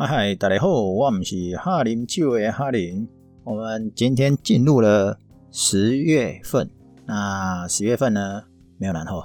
嗨，大家好，我们是哈林酒的哈林。我们今天进入了十月份，那十月份呢没有然后，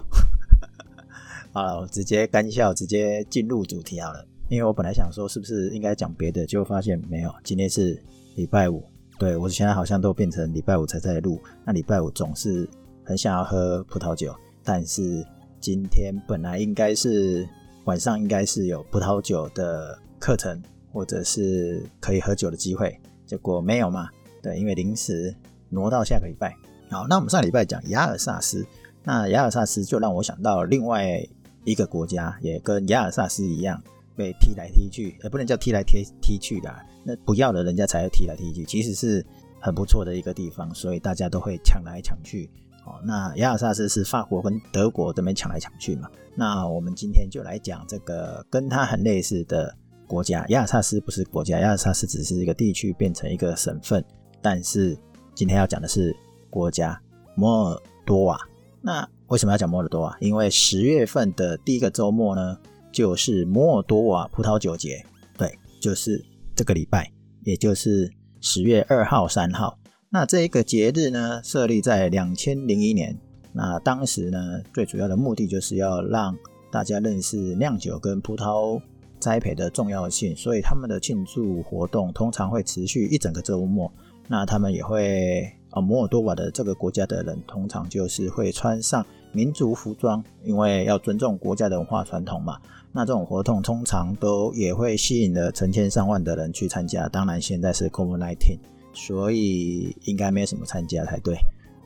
好了，我直接干笑，直接进入主题好了。因为我本来想说是不是应该讲别的，结果发现没有。今天是礼拜五，对我现在好像都变成礼拜五才在录。那礼拜五总是很想要喝葡萄酒，但是今天本来应该是晚上应该是有葡萄酒的。课程或者是可以喝酒的机会，结果没有嘛？对，因为临时挪到下个礼拜。好，那我们上礼拜讲雅尔萨斯，那雅尔萨斯就让我想到另外一个国家，也跟亚尔萨斯一样被踢来踢去，也不能叫踢来踢踢去的，那不要了人家才会踢来踢去，其实是很不错的一个地方，所以大家都会抢来抢去。哦，那亚尔萨斯是法国跟德国这边抢来抢去嘛？那我们今天就来讲这个跟它很类似的。国家亚尔萨斯不是国家，亚尔萨斯只是一个地区变成一个省份。但是今天要讲的是国家摩尔多瓦。那为什么要讲摩尔多瓦？因为十月份的第一个周末呢，就是摩尔多瓦葡萄酒节。对，就是这个礼拜，也就是十月二号、三号。那这一个节日呢，设立在两千零一年。那当时呢，最主要的目的就是要让大家认识酿酒跟葡萄。栽培的重要性，所以他们的庆祝活动通常会持续一整个周末。那他们也会，啊，摩尔多瓦的这个国家的人通常就是会穿上民族服装，因为要尊重国家的文化传统嘛。那这种活动通常都也会吸引了成千上万的人去参加。当然现在是 COVID-19，所以应该没什么参加才对。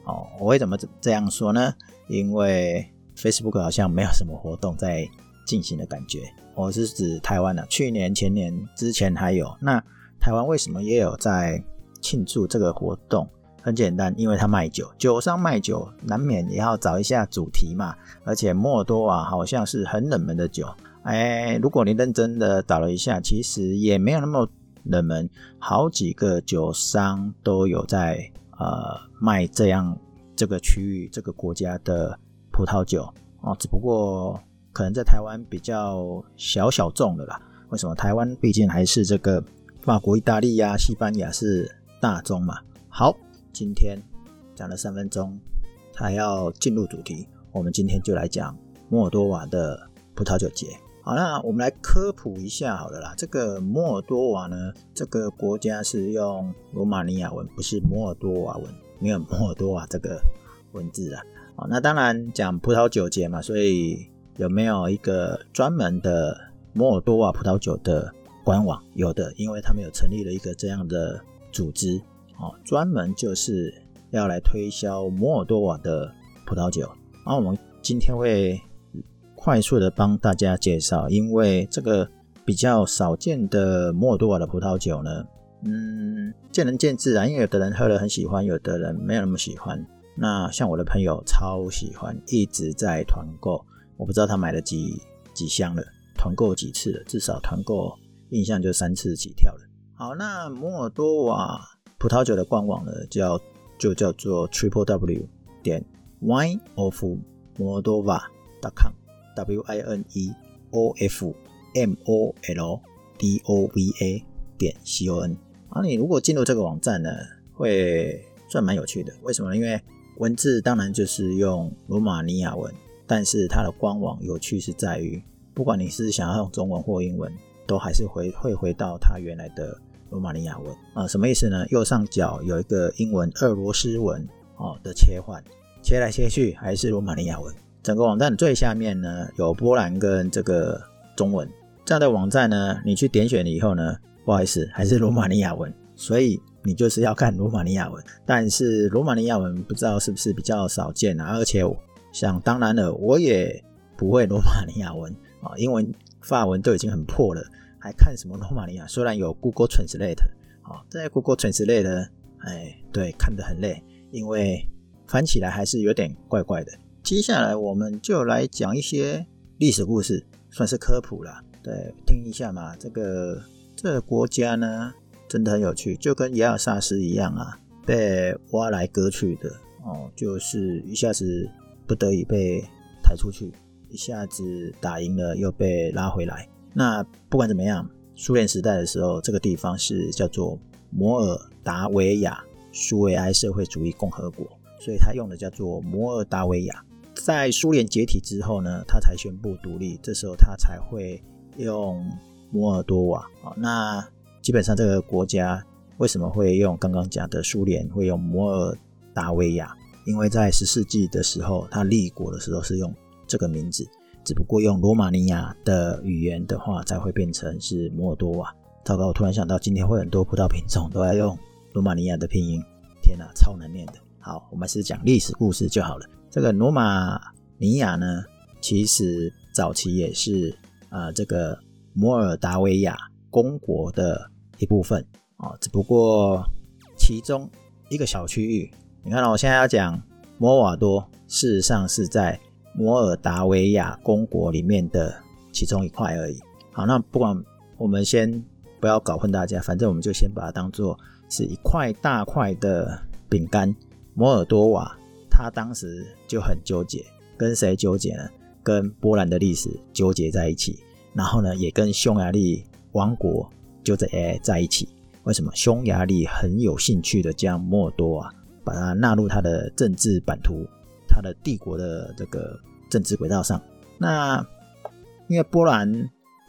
哦，我为什么这样说呢？因为 Facebook 好像没有什么活动在进行的感觉。我是指台湾的，去年、前年之前还有。那台湾为什么也有在庆祝这个活动？很简单，因为他卖酒，酒商卖酒难免也要找一下主题嘛。而且莫多瓦好像是很冷门的酒，哎，如果你认真的找了一下，其实也没有那么冷门，好几个酒商都有在呃卖这样这个区域、这个国家的葡萄酒哦，只不过。可能在台湾比较小小众的啦。为什么？台湾毕竟还是这个法国、意大利呀、西班牙是大众嘛。好，今天讲了三分钟，还要进入主题。我们今天就来讲摩尔多瓦的葡萄酒节。好，那我们来科普一下好了啦。这个摩尔多瓦呢，这个国家是用罗马尼亚文，不是摩尔多瓦文，没有摩尔多瓦这个文字啊。好，那当然讲葡萄酒节嘛，所以。有没有一个专门的摩尔多瓦葡萄酒的官网？有的，因为他们有成立了一个这样的组织，哦，专门就是要来推销摩尔多瓦的葡萄酒。然后我们今天会快速的帮大家介绍，因为这个比较少见的摩尔多瓦的葡萄酒呢，嗯，见仁见智啊，因为有的人喝了很喜欢，有的人没有那么喜欢。那像我的朋友超喜欢，一直在团购。我不知道他买了几几箱了，团购几次了，至少团购印象就三次起跳了。好，那摩尔多瓦葡萄酒的官网呢，叫就叫做 triple w 点 wine of moldova dot com w i n e o f m o l d o v a 点 c o n。啊，你如果进入这个网站呢，会算蛮有趣的。为什么呢？因为文字当然就是用罗马尼亚文。但是它的官网有趣是在于，不管你是想要用中文或英文，都还是回会回到它原来的罗马尼亚文啊？什么意思呢？右上角有一个英文、俄罗斯文哦的切换，切来切去还是罗马尼亚文。整个网站最下面呢，有波兰跟这个中文。这样的网站呢，你去点选了以后呢，不好意思，还是罗马尼亚文。所以你就是要看罗马尼亚文。但是罗马尼亚文不知道是不是比较少见啊？而且。想当然了，我也不会罗马尼亚文啊，英文、法文都已经很破了，还看什么罗马尼亚？虽然有 Google Translate 啊，在 Google Translate，哎，对，看得很累，因为翻起来还是有点怪怪的。接下来我们就来讲一些历史故事，算是科普了，对，听一下嘛。这个这个国家呢，真的很有趣，就跟亚尔萨斯一样啊，被挖来割去的哦，就是一下子。不得已被抬出去，一下子打赢了又被拉回来。那不管怎么样，苏联时代的时候，这个地方是叫做摩尔达维亚苏维埃社会主义共和国，所以他用的叫做摩尔达维亚。在苏联解体之后呢，他才宣布独立，这时候他才会用摩尔多瓦啊。那基本上这个国家为什么会用刚刚讲的苏联会用摩尔达维亚？因为在十世纪的时候，他立国的时候是用这个名字，只不过用罗马尼亚的语言的话，才会变成是摩尔多瓦。糟糕，我突然想到，今天会很多葡萄品种都要用罗马尼亚的拼音，天哪，超难念的。好，我们是讲历史故事就好了。这个罗马尼亚呢，其实早期也是啊，这个摩尔达维亚公国的一部分啊，只不过其中一个小区域。你看，我现在要讲摩瓦多，事实上是在摩尔达维亚公国里面的其中一块而已。好，那不管我们先不要搞混大家，反正我们就先把它当做是一块大块的饼干。摩尔多瓦他当时就很纠结，跟谁纠结呢？跟波兰的历史纠结在一起，然后呢，也跟匈牙利王国就在在一起。为什么？匈牙利很有兴趣的将摩尔多瓦。把它纳入它的政治版图，它的帝国的这个政治轨道上。那因为波兰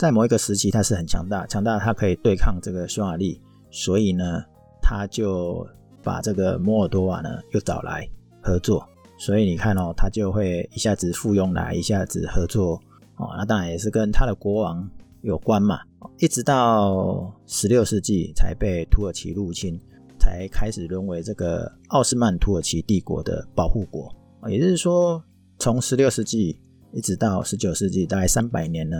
在某一个时期它是很强大，强大它可以对抗这个匈牙利，所以呢，他就把这个摩尔多瓦呢又找来合作。所以你看哦，他就会一下子附庸来，一下子合作哦。那当然也是跟他的国王有关嘛。一直到十六世纪才被土耳其入侵。才开始沦为这个奥斯曼土耳其帝国的保护国，也就是说，从十六世纪一直到十九世纪，大概三百年呢，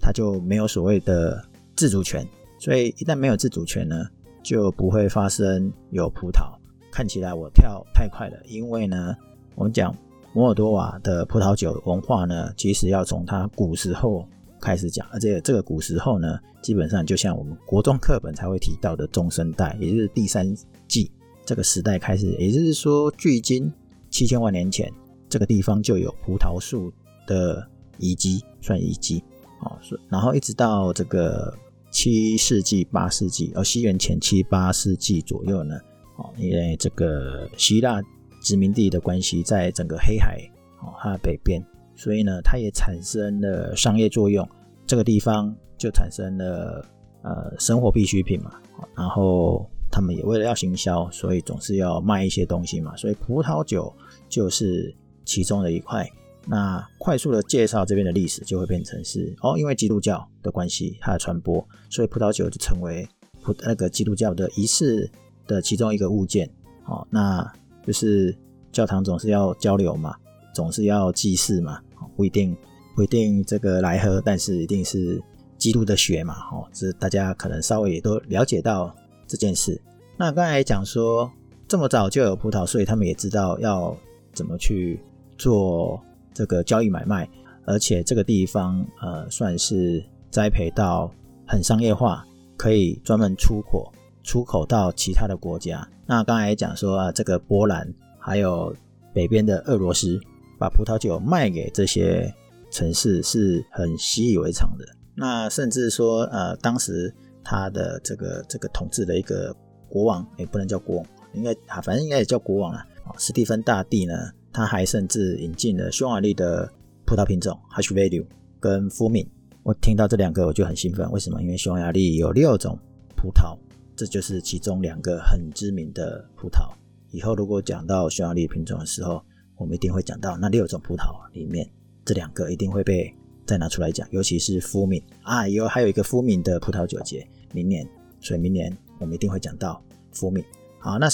它就没有所谓的自主权。所以一旦没有自主权呢，就不会发生有葡萄。看起来我跳太快了，因为呢，我们讲摩尔多瓦的葡萄酒文化呢，其实要从它古时候。开始讲，而且这个古时候呢，基本上就像我们国中课本才会提到的中生代，也就是第三纪这个时代开始，也就是说，距今七千万年前，这个地方就有葡萄树的遗迹，算遗迹啊。然后一直到这个七世纪、八世纪，而西元前七八世纪左右呢，哦，因为这个希腊殖民地的关系，在整个黑海哦它的北边。所以呢，它也产生了商业作用，这个地方就产生了呃生活必需品嘛。然后他们也为了要行销，所以总是要卖一些东西嘛。所以葡萄酒就是其中的一块。那快速的介绍这边的历史，就会变成是哦，因为基督教的关系，它的传播，所以葡萄酒就成为葡那个基督教的仪式的其中一个物件。哦，那就是教堂总是要交流嘛，总是要祭祀嘛。不一定不一定这个来喝，但是一定是基督的血嘛，哦，这大家可能稍微也都了解到这件事。那刚才讲说这么早就有葡萄，所以他们也知道要怎么去做这个交易买卖，而且这个地方呃算是栽培到很商业化，可以专门出口出口到其他的国家。那刚才讲说啊，这个波兰还有北边的俄罗斯。把葡萄酒卖给这些城市是很习以为常的。那甚至说，呃，当时他的这个这个统治的一个国王，也不能叫国王，应该啊，反正应该也叫国王啊。史蒂芬大帝呢，他还甚至引进了匈牙利的葡萄品种 h a s h v a l u e 跟 f u m i n 我听到这两个我就很兴奋，为什么？因为匈牙利有六种葡萄，这就是其中两个很知名的葡萄。以后如果讲到匈牙利品种的时候，我们一定会讲到那六种葡萄里面，这两个一定会被再拿出来讲，尤其是福敏啊，有还有一个福敏的葡萄酒节，明年，所以明年我们一定会讲到福敏。好，那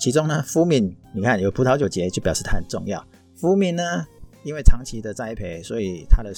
其中呢，福敏，你看有葡萄酒节就表示它很重要。福敏呢，因为长期的栽培，所以它的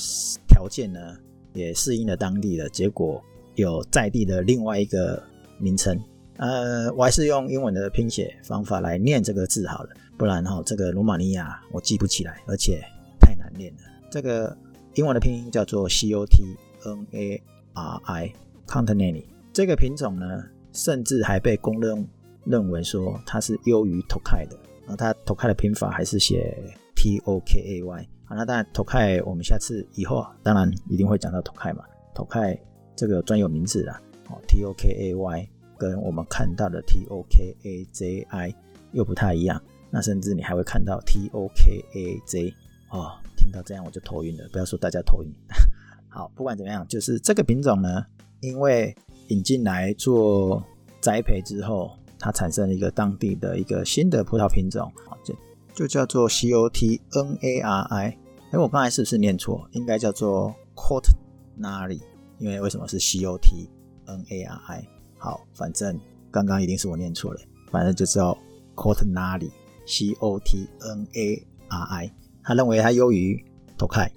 条件呢也适应了当地的，结果有在地的另外一个名称。呃，我还是用英文的拼写方法来念这个字好了。不然哈，这个罗马尼亚我记不起来，而且太难念了。这个英文的拼音叫做 C O T N A R I，Continental。这个品种呢，甚至还被公认认为说它是优于 Tokai 的。那它 Tokai 的拼法还是写 T O K A Y。好，那当然 Tokai 我们下次以后啊当然一定会讲到 Tokai 嘛。Tokai 这个专有名字啊，哦，T O K A Y 跟我们看到的 T O K A J I 又不太一样。那甚至你还会看到 T O K A J 哦，听到这样我就头晕了。不要说大家头晕。好，不管怎么样，就是这个品种呢，因为引进来做栽培之后，它产生了一个当地的一个新的葡萄品种，就就叫做 C O T N A R I。哎，我刚才是不是念错？应该叫做 Court Nari，因为为什么是 C O T N A R I？好，反正刚刚一定是我念错了，反正就叫 Court Cotnari，。他认为它优于 Tokai，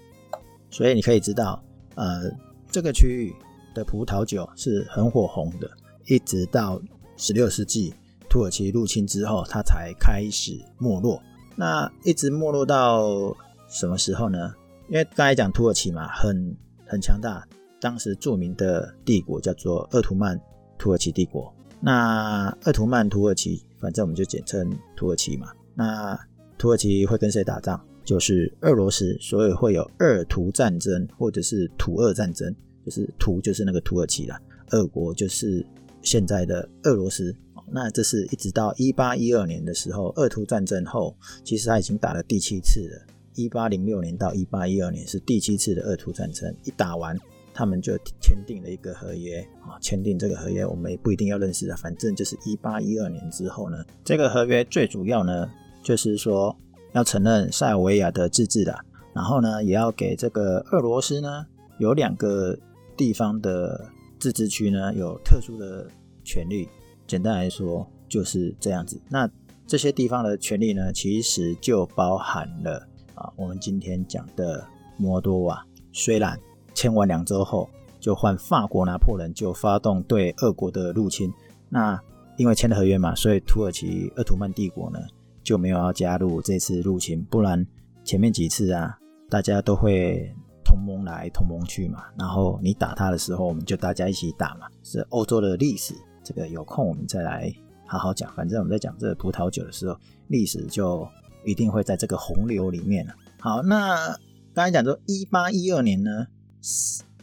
所以你可以知道。呃，这个区域的葡萄酒是很火红的，一直到十六世纪土耳其入侵之后，它才开始没落。那一直没落到什么时候呢？因为刚才讲土耳其嘛，很很强大，当时著名的帝国叫做鄂图曼土耳其帝国。那鄂图曼土耳其，反正我们就简称土耳其嘛。那土耳其会跟谁打仗？就是俄罗斯，所以会有二土战争或者是土俄战争，就是土就是那个土耳其啦，俄国就是现在的俄罗斯。那这是一直到一八一二年的时候，二土战争后，其实他已经打了第七次了。一八零六年到一八一二年是第七次的二土战争，一打完，他们就签订了一个合约啊，签订这个合约，我们也不一定要认识啊，反正就是一八一二年之后呢，这个合约最主要呢，就是说。要承认塞尔维亚的自治的，然后呢，也要给这个俄罗斯呢有两个地方的自治区呢有特殊的权利。简单来说就是这样子。那这些地方的权利呢，其实就包含了啊，我们今天讲的摩多瓦。虽然签完两周后就换法国拿破仑就发动对俄国的入侵，那因为签了合约嘛，所以土耳其鄂图曼帝国呢。就没有要加入这次入侵，不然前面几次啊，大家都会同盟来同盟去嘛。然后你打他的时候，我们就大家一起打嘛。是欧洲的历史，这个有空我们再来好好讲。反正我们在讲这个葡萄酒的时候，历史就一定会在这个洪流里面了。好，那刚才讲说一八一二年呢，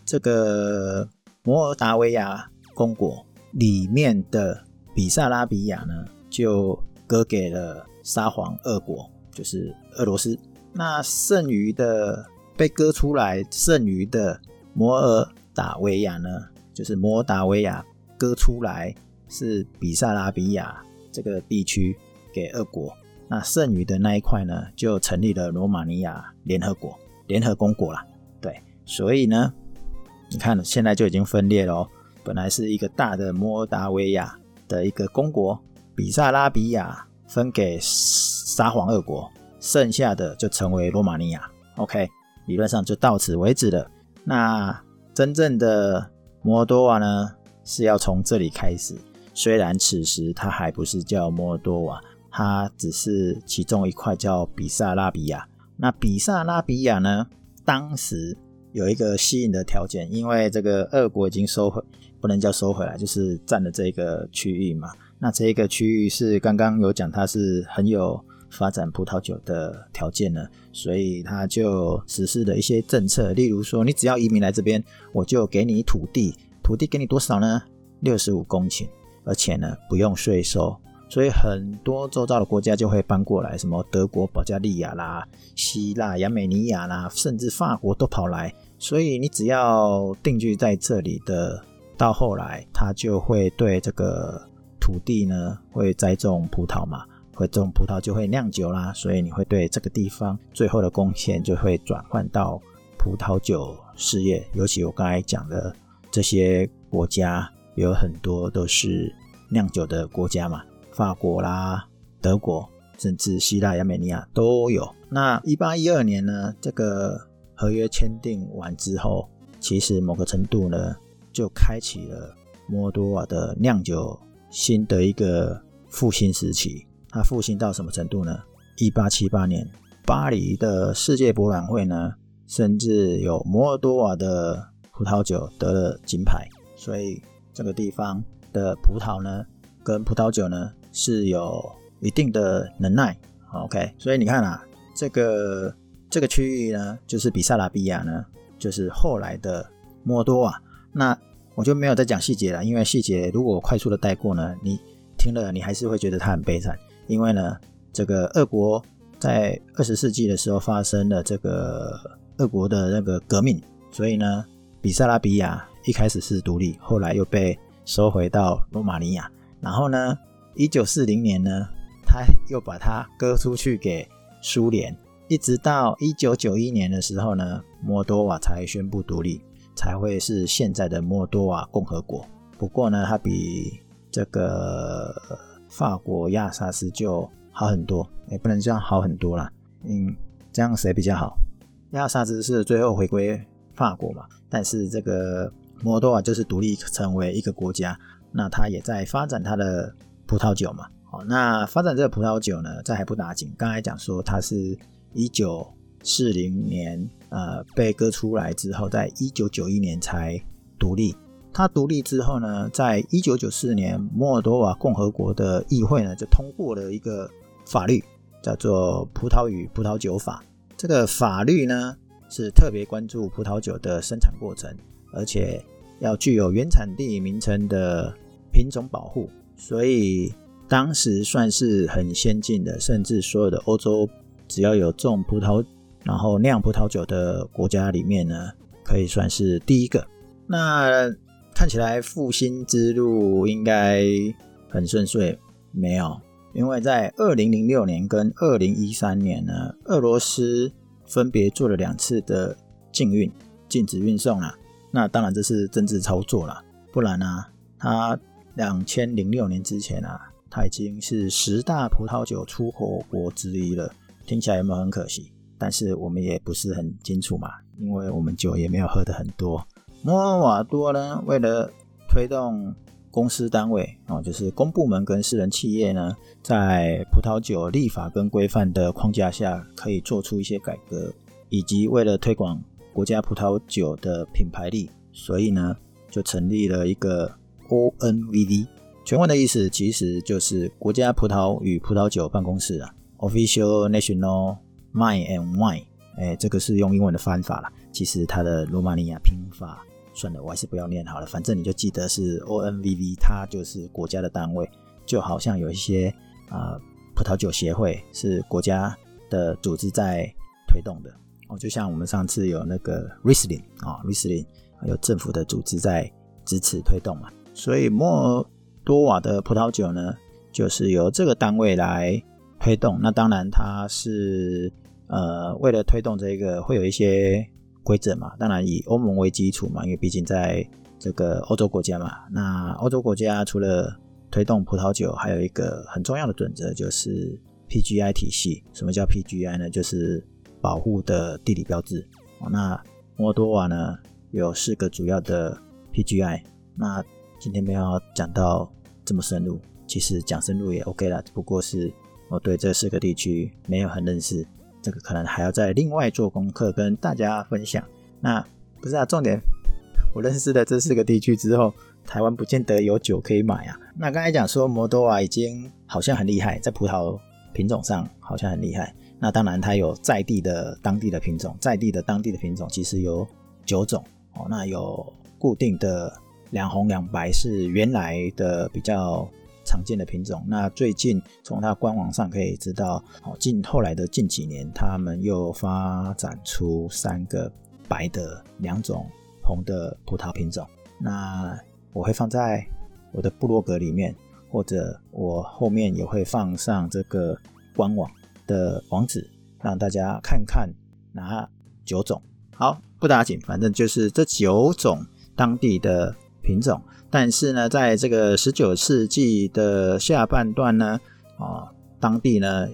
这个摩尔达维亚公国里面的比萨拉比亚呢，就割给了。沙皇俄国就是俄罗斯，那剩余的被割出来剩余的摩尔达维亚呢，就是摩尔达维亚割出来是比萨拉比亚这个地区给俄国，那剩余的那一块呢，就成立了罗马尼亚联合国联合公国了。对，所以呢，你看现在就已经分裂了，本来是一个大的摩尔达维亚的一个公国，比萨拉比亚。分给沙皇俄国，剩下的就成为罗马尼亚。OK，理论上就到此为止了。那真正的摩尔多瓦呢，是要从这里开始。虽然此时它还不是叫摩尔多瓦，它只是其中一块叫比萨拉比亚。那比萨拉比亚呢，当时有一个吸引的条件，因为这个俄国已经收回，不能叫收回来，就是占了这个区域嘛。那这一个区域是刚刚有讲，它是很有发展葡萄酒的条件呢，所以它就实施了一些政策，例如说，你只要移民来这边，我就给你土地，土地给你多少呢？六十五公顷，而且呢不用税收，所以很多周遭的国家就会搬过来，什么德国、保加利亚啦、希腊、亚美尼亚啦，甚至法国都跑来，所以你只要定居在这里的，到后来他就会对这个。土地呢会栽种葡萄嘛，会种葡萄就会酿酒啦，所以你会对这个地方最后的贡献就会转换到葡萄酒事业。尤其我刚才讲的这些国家，有很多都是酿酒的国家嘛，法国啦、德国，甚至希腊、亚美尼亚都有。那一八一二年呢，这个合约签订完之后，其实某个程度呢，就开启了摩多瓦的酿酒。新的一个复兴时期，它复兴到什么程度呢？一八七八年，巴黎的世界博览会呢，甚至有摩尔多瓦的葡萄酒得了金牌，所以这个地方的葡萄呢，跟葡萄酒呢是有一定的能耐。OK，所以你看啊，这个这个区域呢，就是比萨拉比亚呢，就是后来的摩尔多瓦。那我就没有再讲细节了，因为细节如果快速的带过呢，你听了你还是会觉得它很悲惨。因为呢，这个俄国在二十世纪的时候发生了这个俄国的那个革命，所以呢，比萨拉比亚一开始是独立，后来又被收回到罗马尼亚。然后呢，一九四零年呢，他又把它割出去给苏联，一直到一九九一年的时候呢，摩多瓦才宣布独立。才会是现在的摩多瓦共和国。不过呢，它比这个法国亚萨斯就好很多，也不能这样好很多啦。嗯，这样谁比较好？亚萨斯是最后回归法国嘛，但是这个摩多瓦就是独立成为一个国家，那它也在发展它的葡萄酒嘛。好，那发展这个葡萄酒呢，这还不打紧。刚才讲说它是一九四零年。呃，被割出来之后，在一九九一年才独立。它独立之后呢，在一九九四年，摩尔多瓦共和国的议会呢就通过了一个法律，叫做《葡萄与葡萄酒法》。这个法律呢是特别关注葡萄酒的生产过程，而且要具有原产地名称的品种保护，所以当时算是很先进的，甚至所有的欧洲只要有种葡萄。然后酿葡萄酒的国家里面呢，可以算是第一个。那看起来复兴之路应该很顺遂，没有？因为在二零零六年跟二零一三年呢，俄罗斯分别做了两次的禁运，禁止运送了。那当然这是政治操作了，不然呢，他两千零六年之前啊，他已经是十大葡萄酒出口国之一了。听起来有没有很可惜？但是我们也不是很清楚嘛，因为我们酒也没有喝的很多。摩尔瓦多呢，为了推动公司单位哦，就是公部门跟私人企业呢，在葡萄酒立法跟规范的框架下，可以做出一些改革，以及为了推广国家葡萄酒的品牌力，所以呢，就成立了一个 ONVD，全文的意思其实就是国家葡萄与葡萄酒办公室啊，Official National。Mine and wine，哎，这个是用英文的翻法了。其实它的罗马尼亚拼法，算了，我还是不要念好了。反正你就记得是 O N V V，它就是国家的单位。就好像有一些啊，葡萄酒协会是国家的组织在推动的哦。就像我们上次有那个 Riesling 啊，Riesling 有政府的组织在支持推动嘛。所以摩尔多瓦的葡萄酒呢，就是由这个单位来推动。那当然它是。呃，为了推动这个，会有一些规则嘛。当然以欧盟为基础嘛，因为毕竟在这个欧洲国家嘛。那欧洲国家除了推动葡萄酒，还有一个很重要的准则就是 PGI 体系。什么叫 PGI 呢？就是保护的地理标志。那摩多瓦呢有四个主要的 PGI。那今天没有讲到这么深入，其实讲深入也 OK 了，只不过是我对这四个地区没有很认识。这个可能还要再另外做功课跟大家分享。那不是啊，重点我认识的这四个地区之后，台湾不见得有酒可以买啊。那刚才讲说摩多瓦已经好像很厉害，在葡萄品种上好像很厉害。那当然它有在地的当地的品种，在地的当地的品种其实有九种哦。那有固定的两红两白是原来的比较。常见的品种，那最近从它官网上可以知道，哦，近后来的近几年，他们又发展出三个白的、两种红的葡萄品种。那我会放在我的部落格里面，或者我后面也会放上这个官网的网址，让大家看看哪九种。好，不打紧，反正就是这九种当地的品种。但是呢，在这个十九世纪的下半段呢，啊，当地呢，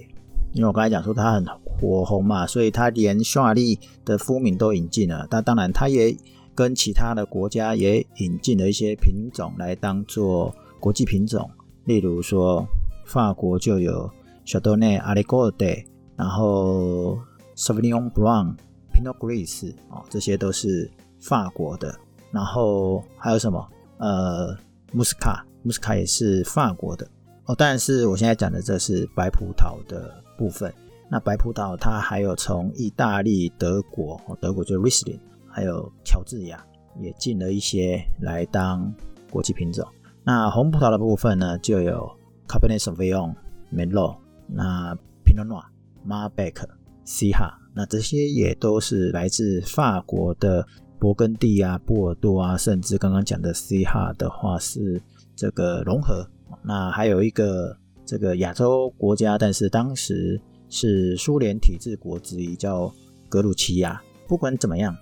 因为我刚才讲说它很火红嘛，所以它连匈牙利的夫名都引进了。但当然，它也跟其他的国家也引进了一些品种来当做国际品种。例如说，法国就有 Chardonnay、a l i g o d 然后 Sauvignon Blanc、Pinot Gris 啊，这些都是法国的。然后还有什么？呃，穆斯卡，穆斯卡也是法国的哦。但是我现在讲的这是白葡萄的部分。那白葡萄它还有从意大利、德国，哦德国就是 Riesling，还有乔治亚，也进了一些来当国际品种。那红葡萄的部分呢，就有 Cabernet Sauvignon、Merlot、那 Pinot Noir、Malbec、西哈，那这些也都是来自法国的勃艮第啊、波尔多啊，甚至刚刚讲的西哈的话是这个融合。那还有一个这个亚洲国家，但是当时是苏联体制国之一，叫格鲁奇亚。不管怎么样，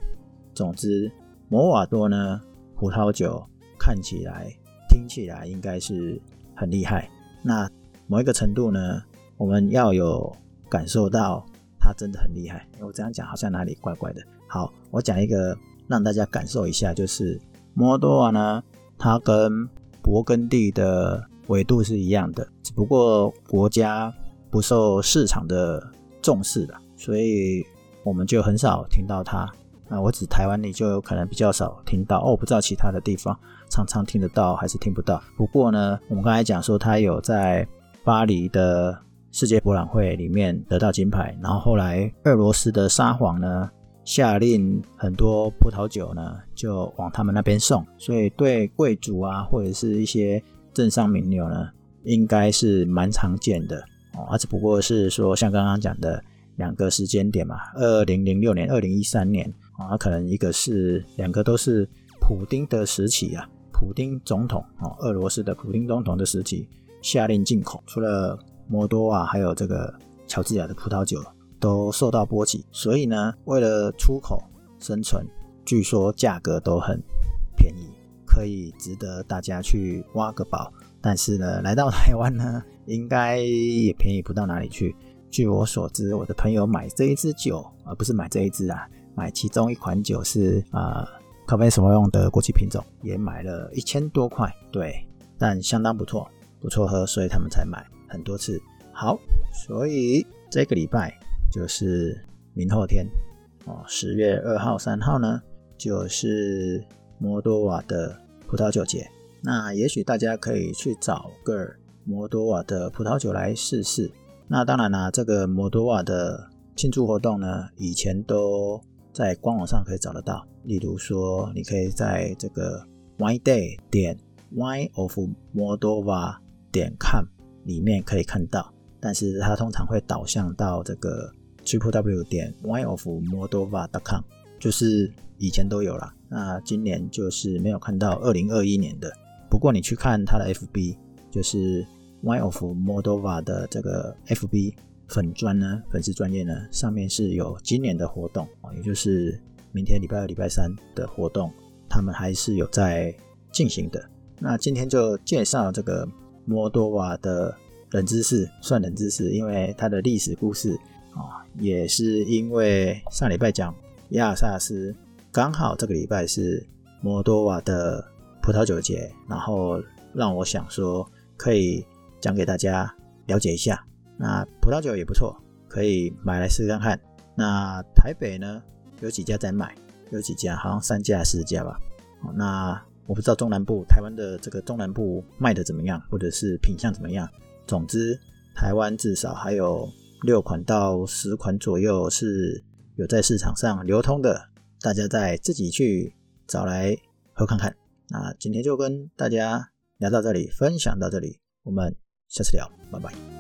总之摩瓦多呢，葡萄酒看起来、听起来应该是很厉害。那某一个程度呢，我们要有感受到它真的很厉害。我这样讲好像哪里怪怪的。好，我讲一个 让大家感受一下，就是摩多瓦呢，它跟勃艮第的纬度是一样的，只不过国家不受市场的重视了，所以我们就很少听到它。那我指台湾，你就有可能比较少听到哦。不知道其他的地方常常听得到还是听不到。不过呢，我们刚才讲说它有在巴黎的世界博览会里面得到金牌，然后后来俄罗斯的沙皇呢下令很多葡萄酒呢就往他们那边送，所以对贵族啊或者是一些。镇上名流呢，应该是蛮常见的。哦，只不过是说像刚刚讲的两个时间点嘛，二零零六年、二零一三年。啊，可能一个是两个都是普丁的时期啊，普丁总统哦，俄罗斯的普丁总统的时期下令进口，除了摩多瓦还有这个乔治亚的葡萄酒。都受到波及，所以呢，为了出口生存，据说价格都很便宜。可以值得大家去挖个宝，但是呢，来到台湾呢，应该也便宜不到哪里去。据我所知，我的朋友买这一支酒，而不是买这一支啊，买其中一款酒是啊，咖啡什么用的国际品种，也买了一千多块，对，但相当不错，不错喝，所以他们才买很多次。好，所以这个礼拜就是明后天哦，十月二号、三号呢，就是。摩多瓦的葡萄酒节，那也许大家可以去找个摩多瓦的葡萄酒来试试。那当然啦，这个摩多瓦的庆祝活动呢，以前都在官网上可以找得到。例如说，你可以在这个 Wine Day 点 Wine of Moldova 点 com 里面可以看到，但是它通常会导向到这个 Triple W 点 Wine of Moldova dot com，就是以前都有了。那今年就是没有看到二零二一年的，不过你去看他的 FB，就是 Wine of Moldova 的这个 FB 粉专呢，粉丝专业呢，上面是有今年的活动，也就是明天礼拜二、礼拜三的活动，他们还是有在进行的。那今天就介绍这个摩多瓦的冷知识，算冷知识，因为它的历史故事啊，也是因为上礼拜讲亚萨斯。刚好这个礼拜是摩多瓦的葡萄酒节，然后让我想说可以讲给大家了解一下。那葡萄酒也不错，可以买来试看看。那台北呢有几家在卖，有几家好像三家四家吧。那我不知道中南部台湾的这个中南部卖的怎么样，或者是品相怎么样。总之，台湾至少还有六款到十款左右是有在市场上流通的。大家再自己去找来喝看看。那今天就跟大家聊到这里，分享到这里，我们下次聊，拜拜。